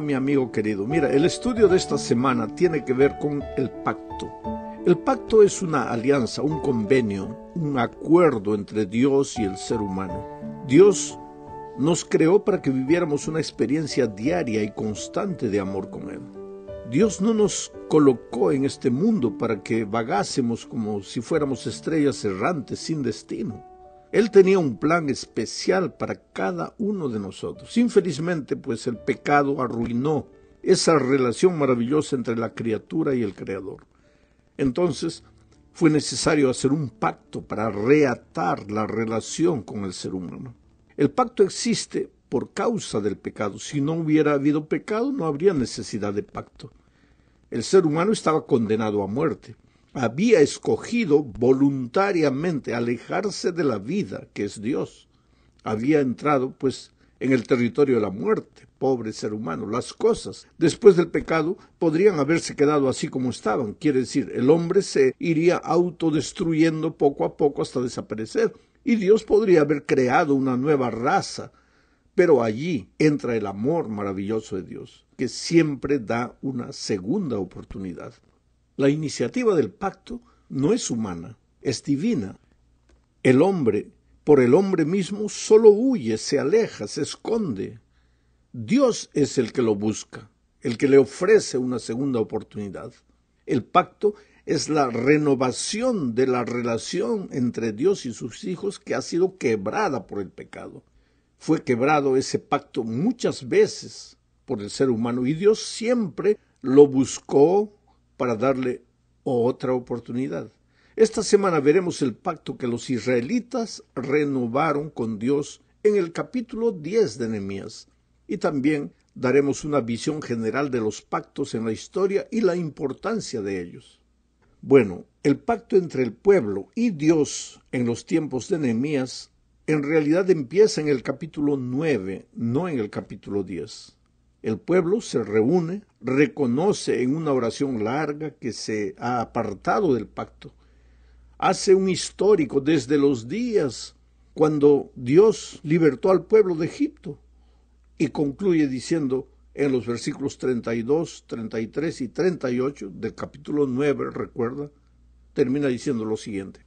Mi amigo querido. Mira, el estudio de esta semana tiene que ver con el pacto. El pacto es una alianza, un convenio, un acuerdo entre Dios y el ser humano. Dios nos creó para que viviéramos una experiencia diaria y constante de amor con Él. Dios no nos colocó en este mundo para que vagásemos como si fuéramos estrellas errantes sin destino. Él tenía un plan especial para cada uno de nosotros. Infelizmente, pues el pecado arruinó esa relación maravillosa entre la criatura y el Creador. Entonces, fue necesario hacer un pacto para reatar la relación con el ser humano. El pacto existe por causa del pecado. Si no hubiera habido pecado, no habría necesidad de pacto. El ser humano estaba condenado a muerte había escogido voluntariamente alejarse de la vida, que es Dios. Había entrado, pues, en el territorio de la muerte, pobre ser humano. Las cosas, después del pecado, podrían haberse quedado así como estaban. Quiere decir, el hombre se iría autodestruyendo poco a poco hasta desaparecer. Y Dios podría haber creado una nueva raza. Pero allí entra el amor maravilloso de Dios, que siempre da una segunda oportunidad. La iniciativa del pacto no es humana, es divina. El hombre, por el hombre mismo, solo huye, se aleja, se esconde. Dios es el que lo busca, el que le ofrece una segunda oportunidad. El pacto es la renovación de la relación entre Dios y sus hijos que ha sido quebrada por el pecado. Fue quebrado ese pacto muchas veces por el ser humano y Dios siempre lo buscó para darle otra oportunidad. Esta semana veremos el pacto que los israelitas renovaron con Dios en el capítulo 10 de Nehemías y también daremos una visión general de los pactos en la historia y la importancia de ellos. Bueno, el pacto entre el pueblo y Dios en los tiempos de Nehemías en realidad empieza en el capítulo 9, no en el capítulo 10. El pueblo se reúne, reconoce en una oración larga que se ha apartado del pacto. Hace un histórico desde los días cuando Dios libertó al pueblo de Egipto y concluye diciendo en los versículos 32, 33 y 38 del capítulo 9, recuerda, termina diciendo lo siguiente.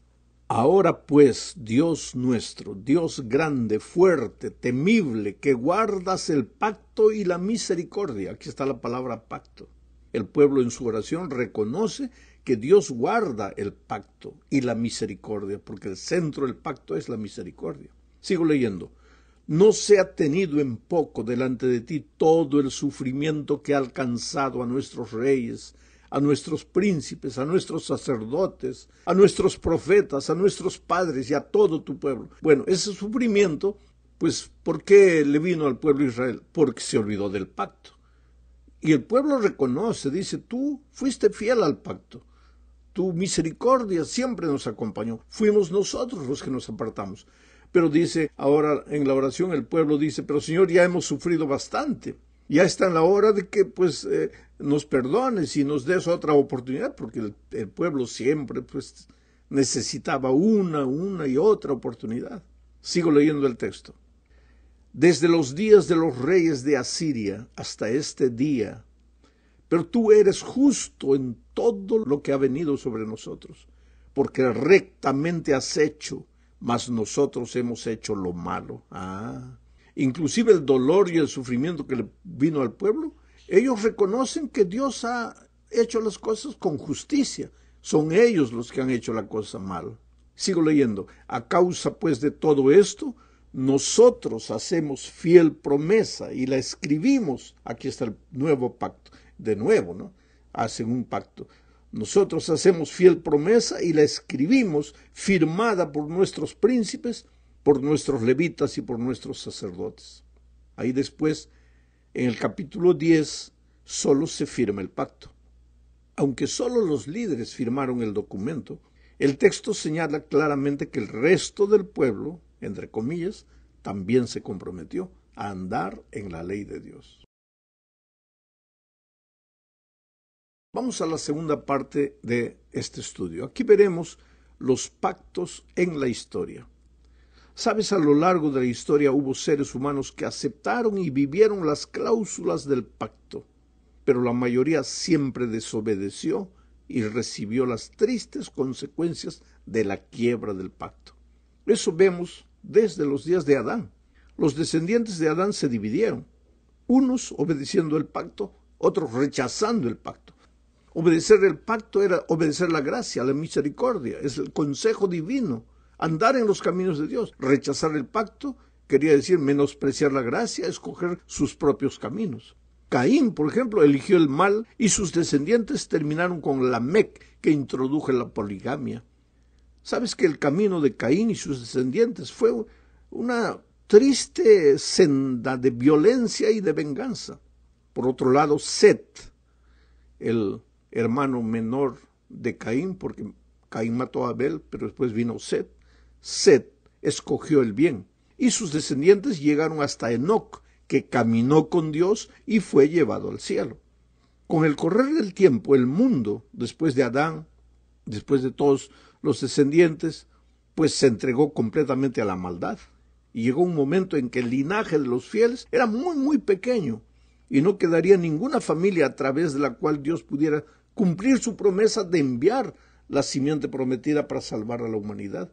Ahora pues, Dios nuestro, Dios grande, fuerte, temible, que guardas el pacto y la misericordia. Aquí está la palabra pacto. El pueblo en su oración reconoce que Dios guarda el pacto y la misericordia, porque el centro del pacto es la misericordia. Sigo leyendo. No se ha tenido en poco delante de ti todo el sufrimiento que ha alcanzado a nuestros reyes, a nuestros príncipes, a nuestros sacerdotes, a nuestros profetas, a nuestros padres y a todo tu pueblo. Bueno, ese sufrimiento, pues, ¿por qué le vino al pueblo de Israel? Porque se olvidó del pacto. Y el pueblo reconoce, dice, tú fuiste fiel al pacto. Tu misericordia siempre nos acompañó. Fuimos nosotros los que nos apartamos. Pero dice, ahora en la oración el pueblo dice, pero Señor, ya hemos sufrido bastante ya está en la hora de que pues eh, nos perdones y nos des otra oportunidad, porque el, el, pueblo siempre pues necesitaba una, una y otra oportunidad. Sigo leyendo el texto. Desde los días de los reyes de Asiria hasta este día, pero tú eres justo en todo lo que ha venido sobre nosotros, porque rectamente has hecho, mas nosotros hemos hecho lo malo. Ah, inclusive el dolor y el sufrimiento que le vino al pueblo, ellos reconocen que Dios ha hecho las cosas con justicia. Son ellos los que han hecho la cosa mal. Sigo leyendo. A causa pues de todo esto, nosotros hacemos fiel promesa y la escribimos. Aquí está el nuevo pacto. De nuevo, ¿no? Hacen un pacto. Nosotros hacemos fiel promesa y la escribimos firmada por nuestros príncipes por nuestros levitas y por nuestros sacerdotes. Ahí después, en el capítulo 10, solo se firma el pacto. Aunque solo los líderes firmaron el documento, el texto señala claramente que el resto del pueblo, entre comillas, también se comprometió a andar en la ley de Dios. Vamos a la segunda parte de este estudio. Aquí veremos los pactos en la historia. Sabes, a lo largo de la historia hubo seres humanos que aceptaron y vivieron las cláusulas del pacto, pero la mayoría siempre desobedeció y recibió las tristes consecuencias de la quiebra del pacto. Eso vemos desde los días de Adán. Los descendientes de Adán se dividieron, unos obedeciendo el pacto, otros rechazando el pacto. Obedecer el pacto era obedecer la gracia, la misericordia, es el consejo divino, andar en los caminos de Dios. Rechazar el pacto quería decir menospreciar la gracia, escoger sus propios caminos. Caín, por ejemplo, eligió el mal y sus descendientes terminaron con la Mec que introdujo la poligamia. Sabes que el camino de Caín y sus descendientes fue una triste senda de violencia y de venganza. Por otro lado, Set, el hermano menor de Caín, porque Caín mató a Abel, pero después vino Set. Set escogió el bien y sus descendientes llegaron hasta Enoc, que caminó con Dios y fue llevado al cielo. Con el correr del tiempo, el mundo, después de Adán, después de todos los descendientes, pues se entregó completamente a la maldad. Y llegó un momento en que el linaje de los fieles era muy, muy pequeño, y no quedaría ninguna familia a través de la cual Dios pudiera cumplir su promesa de enviar la simiente prometida para salvar a la humanidad.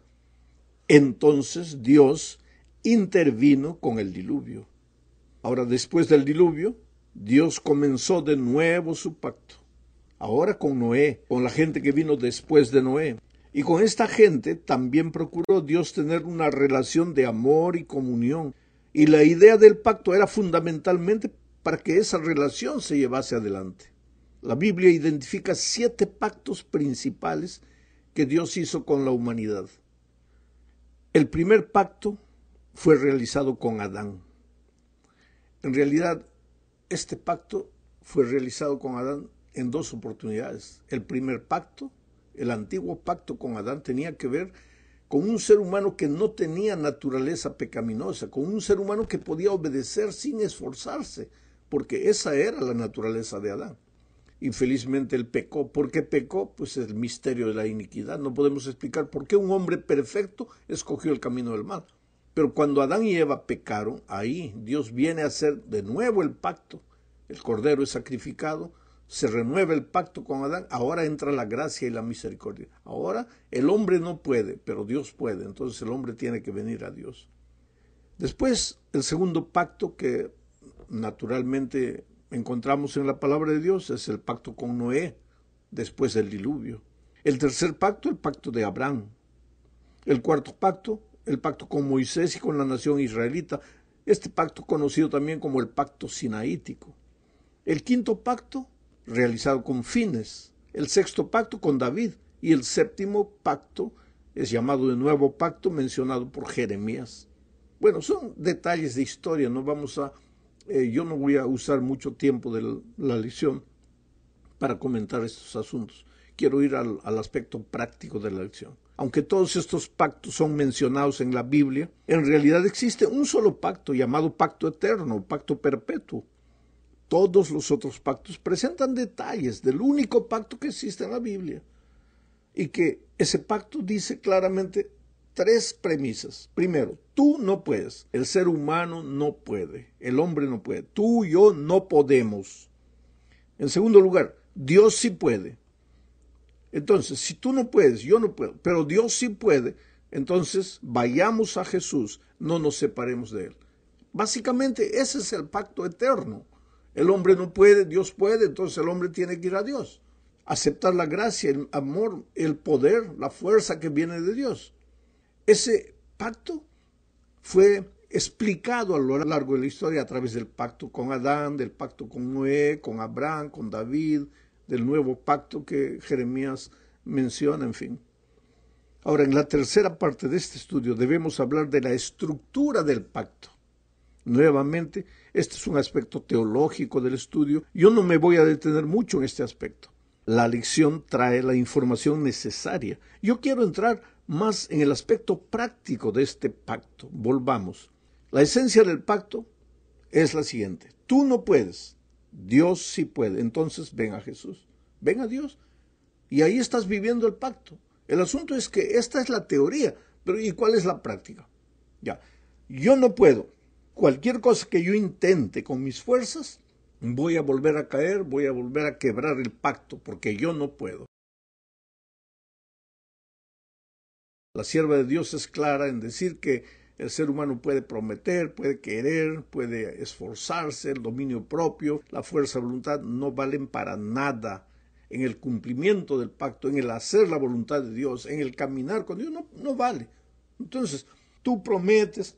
Entonces Dios intervino con el diluvio. Ahora, después del diluvio, Dios comenzó de nuevo su pacto. Ahora con Noé, con la gente que vino después de Noé. Y con esta gente también procuró Dios tener una relación de amor y comunión. Y la idea del pacto era fundamentalmente para que esa relación se llevase adelante. La Biblia identifica siete pactos principales que Dios hizo con la humanidad. El primer pacto fue realizado con Adán. En realidad, este pacto fue realizado con Adán en dos oportunidades. El primer pacto, el antiguo pacto con Adán, tenía que ver con un ser humano que no tenía naturaleza pecaminosa, con un ser humano que podía obedecer sin esforzarse, porque esa era la naturaleza de Adán. Infelizmente él pecó. ¿Por qué pecó? Pues el misterio de la iniquidad. No podemos explicar por qué un hombre perfecto escogió el camino del mal. Pero cuando Adán y Eva pecaron, ahí Dios viene a hacer de nuevo el pacto. El cordero es sacrificado, se renueva el pacto con Adán, ahora entra la gracia y la misericordia. Ahora el hombre no puede, pero Dios puede, entonces el hombre tiene que venir a Dios. Después, el segundo pacto que naturalmente encontramos en la palabra de Dios es el pacto con Noé, después del diluvio. El tercer pacto, el pacto de Abraham. El cuarto pacto, el pacto con Moisés y con la nación israelita, este pacto conocido también como el pacto sinaítico. El quinto pacto, realizado con fines. El sexto pacto con David. Y el séptimo pacto es llamado de nuevo pacto mencionado por Jeremías. Bueno, son detalles de historia, no vamos a, eh, yo no voy a usar mucho tiempo de la lección para comentar estos asuntos. Quiero ir al aspecto práctico de la lección. Aunque todos estos pactos son mencionados en la Biblia, en realidad existe un solo pacto llamado pacto eterno, pacto perpetuo. Todos los otros pactos presentan detalles del único pacto que existe en la Biblia. Y que ese pacto dice claramente tres premisas. Primero, tú no puedes, el ser humano no puede, el hombre no puede, tú y yo no podemos. En segundo lugar, Dios sí puede. Entonces, si tú no puedes, yo no puedo, pero Dios sí puede, entonces vayamos a Jesús, no nos separemos de Él. Básicamente ese es el pacto eterno. El hombre no puede, Dios puede, entonces el hombre tiene que ir a Dios. Aceptar la gracia, el amor, el poder, la fuerza que viene de Dios. Ese pacto fue explicado a lo largo de la historia a través del pacto con Adán, del pacto con Noé, con Abraham, con David, del nuevo pacto que Jeremías menciona, en fin. Ahora, en la tercera parte de este estudio debemos hablar de la estructura del pacto. Nuevamente, este es un aspecto teológico del estudio. Yo no me voy a detener mucho en este aspecto. La lección trae la información necesaria. Yo quiero entrar más en el aspecto práctico de este pacto. Volvamos. La esencia del pacto es la siguiente. Tú no puedes Dios sí puede. Entonces ven a Jesús, ven a Dios. Y ahí estás viviendo el pacto. El asunto es que esta es la teoría, pero ¿y cuál es la práctica? Ya, yo no puedo. Cualquier cosa que yo intente con mis fuerzas, voy a volver a caer, voy a volver a quebrar el pacto, porque yo no puedo. La sierva de Dios es clara en decir que el ser humano puede prometer, puede querer, puede esforzarse, el dominio propio, la fuerza de voluntad no valen para nada. En el cumplimiento del pacto, en el hacer la voluntad de Dios, en el caminar con Dios, no, no vale. Entonces, tú prometes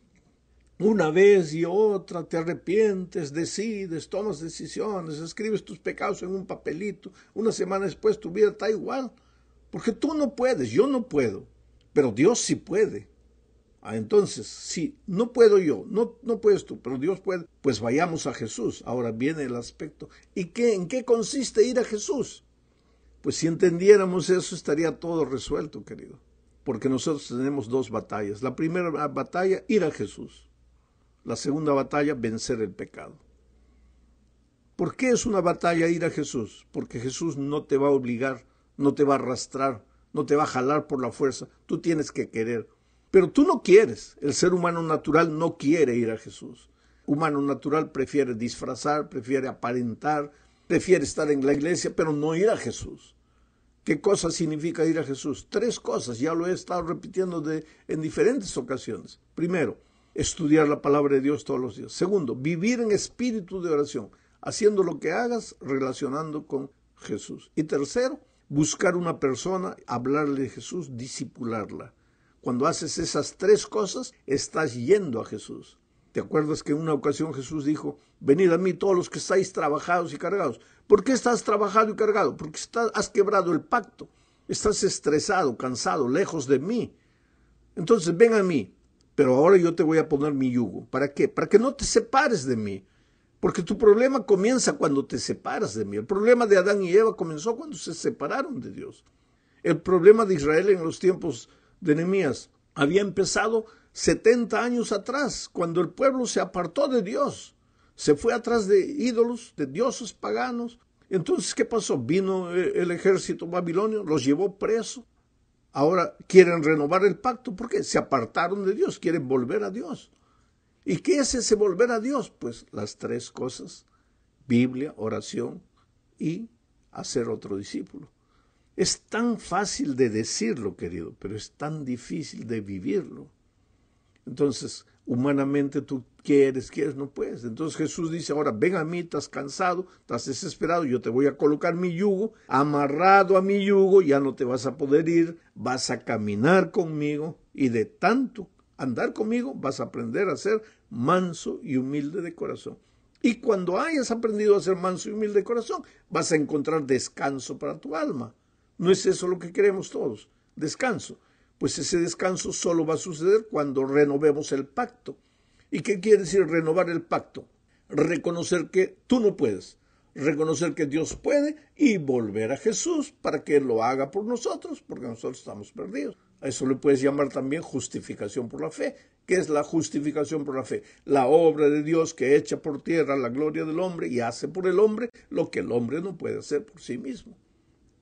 una vez y otra, te arrepientes, decides, tomas decisiones, escribes tus pecados en un papelito, una semana después tu vida está igual, porque tú no puedes, yo no puedo, pero Dios sí puede. Ah, entonces, si no puedo yo, no, no puedes tú, pero Dios puede, pues vayamos a Jesús. Ahora viene el aspecto. ¿Y qué, en qué consiste ir a Jesús? Pues si entendiéramos eso, estaría todo resuelto, querido. Porque nosotros tenemos dos batallas. La primera batalla, ir a Jesús. La segunda batalla, vencer el pecado. ¿Por qué es una batalla ir a Jesús? Porque Jesús no te va a obligar, no te va a arrastrar, no te va a jalar por la fuerza. Tú tienes que querer. Pero tú no quieres. El ser humano natural no quiere ir a Jesús. Humano natural prefiere disfrazar, prefiere aparentar, prefiere estar en la iglesia, pero no ir a Jesús. ¿Qué cosa significa ir a Jesús? Tres cosas, ya lo he estado repitiendo de, en diferentes ocasiones. Primero, estudiar la palabra de Dios todos los días. Segundo, vivir en espíritu de oración, haciendo lo que hagas, relacionando con Jesús. Y tercero, buscar una persona, hablarle de Jesús, disipularla. Cuando haces esas tres cosas, estás yendo a Jesús. ¿Te acuerdas que en una ocasión Jesús dijo, venid a mí todos los que estáis trabajados y cargados? ¿Por qué estás trabajado y cargado? Porque has quebrado el pacto. Estás estresado, cansado, lejos de mí. Entonces ven a mí, pero ahora yo te voy a poner mi yugo. ¿Para qué? Para que no te separes de mí. Porque tu problema comienza cuando te separas de mí. El problema de Adán y Eva comenzó cuando se separaron de Dios. El problema de Israel en los tiempos de Nehemías había empezado 70 años atrás, cuando el pueblo se apartó de Dios, se fue atrás de ídolos, de dioses paganos. Entonces, ¿qué pasó? Vino el ejército babilonio, los llevó presos. Ahora quieren renovar el pacto porque se apartaron de Dios, quieren volver a Dios. ¿Y qué es ese volver a Dios? Pues las tres cosas, Biblia, oración y hacer otro discípulo. Es tan fácil de decirlo, querido, pero es tan difícil de vivirlo. Entonces, humanamente tú quieres, quieres, no puedes. Entonces Jesús dice, ahora ven a mí, estás cansado, estás desesperado, yo te voy a colocar mi yugo, amarrado a mi yugo, ya no te vas a poder ir, vas a caminar conmigo y de tanto andar conmigo vas a aprender a ser manso y humilde de corazón. Y cuando hayas aprendido a ser manso y humilde de corazón, vas a encontrar descanso para tu alma. ¿No es eso lo que queremos todos? Descanso. Pues ese descanso solo va a suceder cuando renovemos el pacto. ¿Y qué quiere decir renovar el pacto? Reconocer que tú no puedes, reconocer que Dios puede y volver a Jesús para que lo haga por nosotros, porque nosotros estamos perdidos. Eso le puedes llamar también justificación por la fe. ¿Qué es la justificación por la fe? La obra de Dios que echa por tierra la gloria del hombre y hace por el hombre lo que el hombre no puede hacer por sí mismo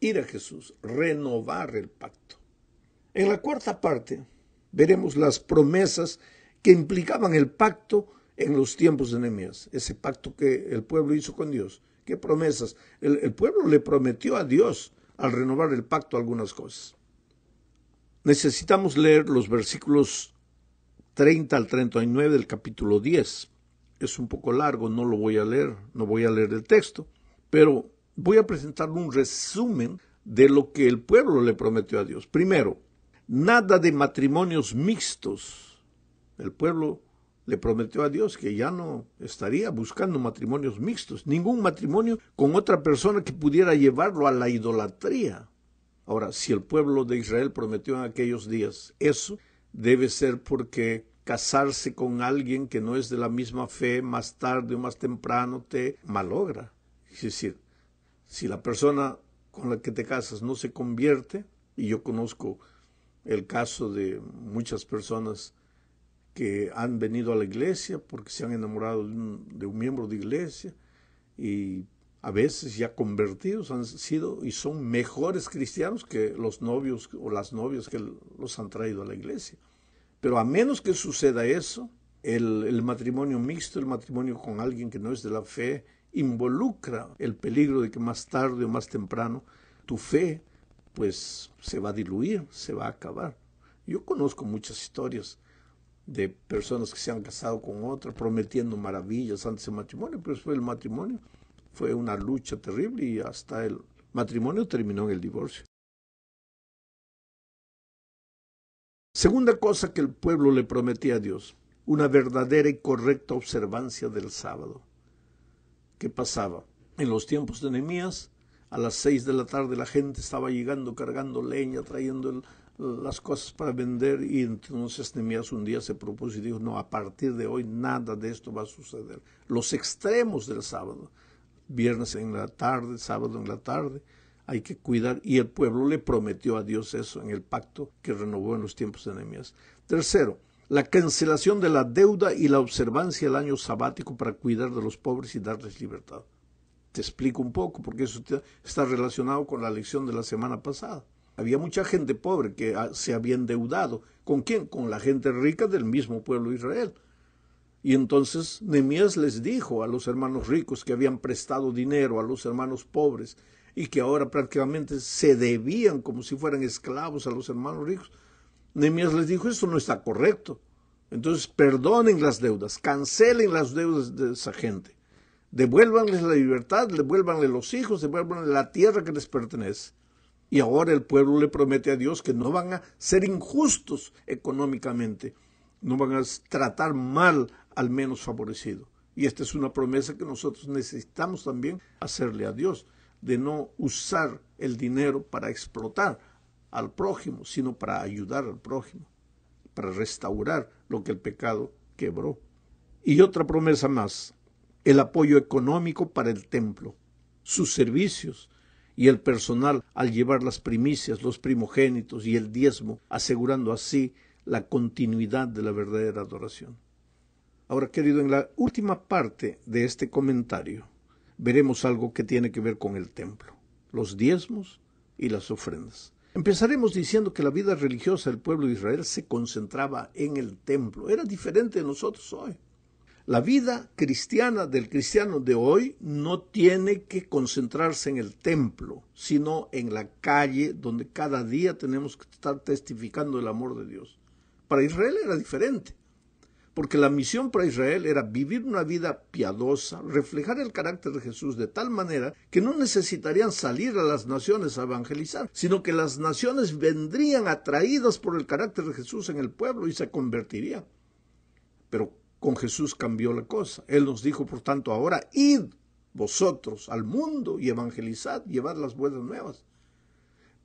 ir a Jesús, renovar el pacto. En la cuarta parte veremos las promesas que implicaban el pacto en los tiempos de Nehemías, ese pacto que el pueblo hizo con Dios. ¿Qué promesas? El pueblo le prometió a Dios al renovar el pacto algunas cosas. Necesitamos leer los versículos 30 al 39 del capítulo 10. Es un poco largo, no lo voy a leer, no voy a leer el texto, pero voy a presentar un resumen de lo que el pueblo le prometió a Dios. Primero, nada de matrimonios mixtos. El pueblo le prometió a Dios que ya no estaría buscando matrimonios mixtos, ningún matrimonio con otra persona que pudiera llevarlo a la idolatría. Ahora, si el pueblo de Israel prometió en aquellos días eso, debe ser porque casarse con alguien que no es de la misma fe más tarde o más temprano te malogra. Es decir, si la persona con la que te casas no se convierte, y yo conozco el caso de muchas personas que han venido a la iglesia porque se han enamorado de un, miembro de iglesia y a veces ya convertidos han sido y son mejores cristianos que los novios o las novias que los han traído a la iglesia. Pero a menos que suceda eso, el, matrimonio mixto, el matrimonio con alguien que no es de la fe, involucra el peligro de que más tarde o más temprano tu fe pues se va a diluir, se va a acabar. Yo conozco muchas historias de personas que se han casado con otra, prometiendo maravillas antes del matrimonio, pero después del matrimonio fue una lucha terrible y hasta el matrimonio terminó en el divorcio. Segunda cosa que el pueblo le prometía a Dios, una verdadera y correcta observancia del sábado. ¿Qué pasaba? En los tiempos de Nehemías, a las seis de la tarde la gente estaba llegando cargando leña, trayendo las cosas para vender y entonces Nehemías un día se propuso y dijo, no, a partir de hoy nada de esto va a suceder. Los extremos del sábado, viernes en la tarde, sábado en la tarde, hay que cuidar y el pueblo le prometió a Dios eso en el pacto que renovó en los tiempos de Nehemías. Tercero, la cancelación de la deuda y la observancia del año sabático para cuidar de los pobres y darles libertad. Te explico un poco, porque eso está relacionado con la lección de la semana pasada. Había mucha gente pobre que ah, se había endeudado. ¿Con quién? Con la gente rica del mismo pueblo de Israel. Y entonces Nemías les dijo a los hermanos ricos que habían prestado dinero a los hermanos pobres y que ahora prácticamente se debían como si fueran esclavos a los hermanos ricos. Nemías les dijo, eso no está correcto. Entonces perdonen las deudas, cancelen las deudas de esa gente devuélvanles la libertad, devuélvanle los hijos, devuélvanle la tierra que les pertenece. Y ahora el pueblo le promete a Dios que no van a ser injustos económicamente, no van a tratar mal al menos favorecido. Y esta es una promesa que nosotros necesitamos también hacerle a Dios, de no usar el dinero para explotar al prójimo, sino para ayudar al prójimo, para restaurar lo que el pecado quebró. Y otra promesa más, el apoyo económico para el templo, sus servicios y el personal al llevar las primicias, los primogénitos y el diezmo, asegurando así la continuidad de la verdadera adoración. Ahora, querido, en la última parte de este comentario veremos algo que tiene que ver con el templo, los diezmos y las ofrendas. Empezaremos diciendo que la vida religiosa del pueblo de Israel se concentraba en el templo. Era diferente de nosotros hoy. La vida cristiana del cristiano de hoy no tiene que concentrarse en el templo, sino en la calle donde cada día tenemos que estar testificando el amor de Dios. Para Israel era diferente, porque la misión para Israel era vivir una vida piadosa, reflejar el carácter de Jesús de tal manera que no necesitarían salir a las naciones a evangelizar, sino que las naciones vendrían atraídas por el carácter de Jesús en el pueblo y se convertirían. Pero con Jesús cambió la cosa. Él nos dijo, por tanto, ahora id vosotros al mundo y evangelizad, llevad las buenas nuevas.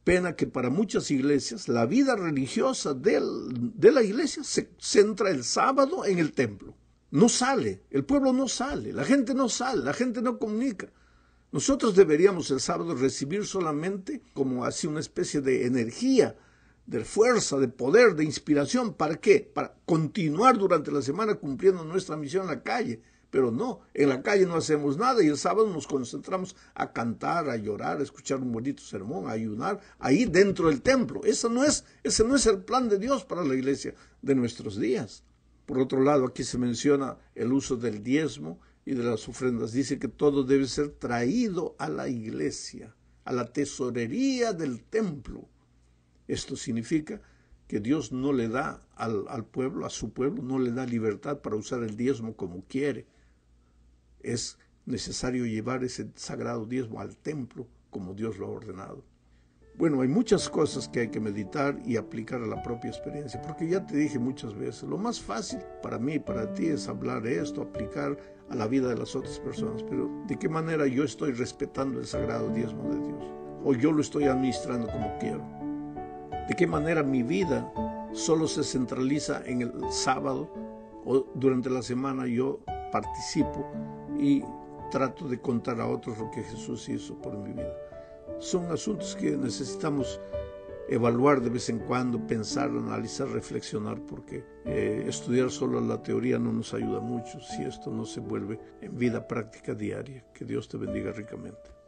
Pena que para muchas iglesias la vida religiosa de la iglesia se centra el sábado en el templo. No sale, el pueblo no sale, la gente no sale, la gente no comunica. Nosotros deberíamos el sábado recibir solamente como así una especie de energía de fuerza, de poder, de inspiración. ¿Para qué? Para continuar durante la semana cumpliendo nuestra misión en la calle. Pero no, en la calle no hacemos nada y el sábado nos concentramos a cantar, a llorar, a escuchar un bonito sermón, a ayunar, ahí dentro del templo. Eso no es, ese no es el plan de Dios para la iglesia de nuestros días. Por otro lado, aquí se menciona el uso del diezmo y de las ofrendas. Dice que todo debe ser traído a la iglesia, a la tesorería del templo. Esto significa que Dios no le da al, pueblo, a su pueblo, no le da libertad para usar el diezmo como quiere. Es necesario llevar ese sagrado diezmo al templo como Dios lo ha ordenado. Bueno, hay muchas cosas que hay que meditar y aplicar a la propia experiencia, porque ya te dije muchas veces, lo más fácil para mí y para ti es hablar esto, aplicar a la vida de las otras personas, pero ¿de qué manera yo estoy respetando el sagrado diezmo de Dios? ¿O yo lo estoy administrando como quiero? De qué manera mi vida solo se centraliza en el sábado o durante la semana yo participo y trato de contar a otros lo que Jesús hizo por mi vida. Son asuntos que necesitamos evaluar de vez en cuando, pensar, analizar, reflexionar, porque eh, estudiar solo la teoría no nos ayuda mucho si esto no se vuelve en vida práctica diaria. Que Dios te bendiga ricamente.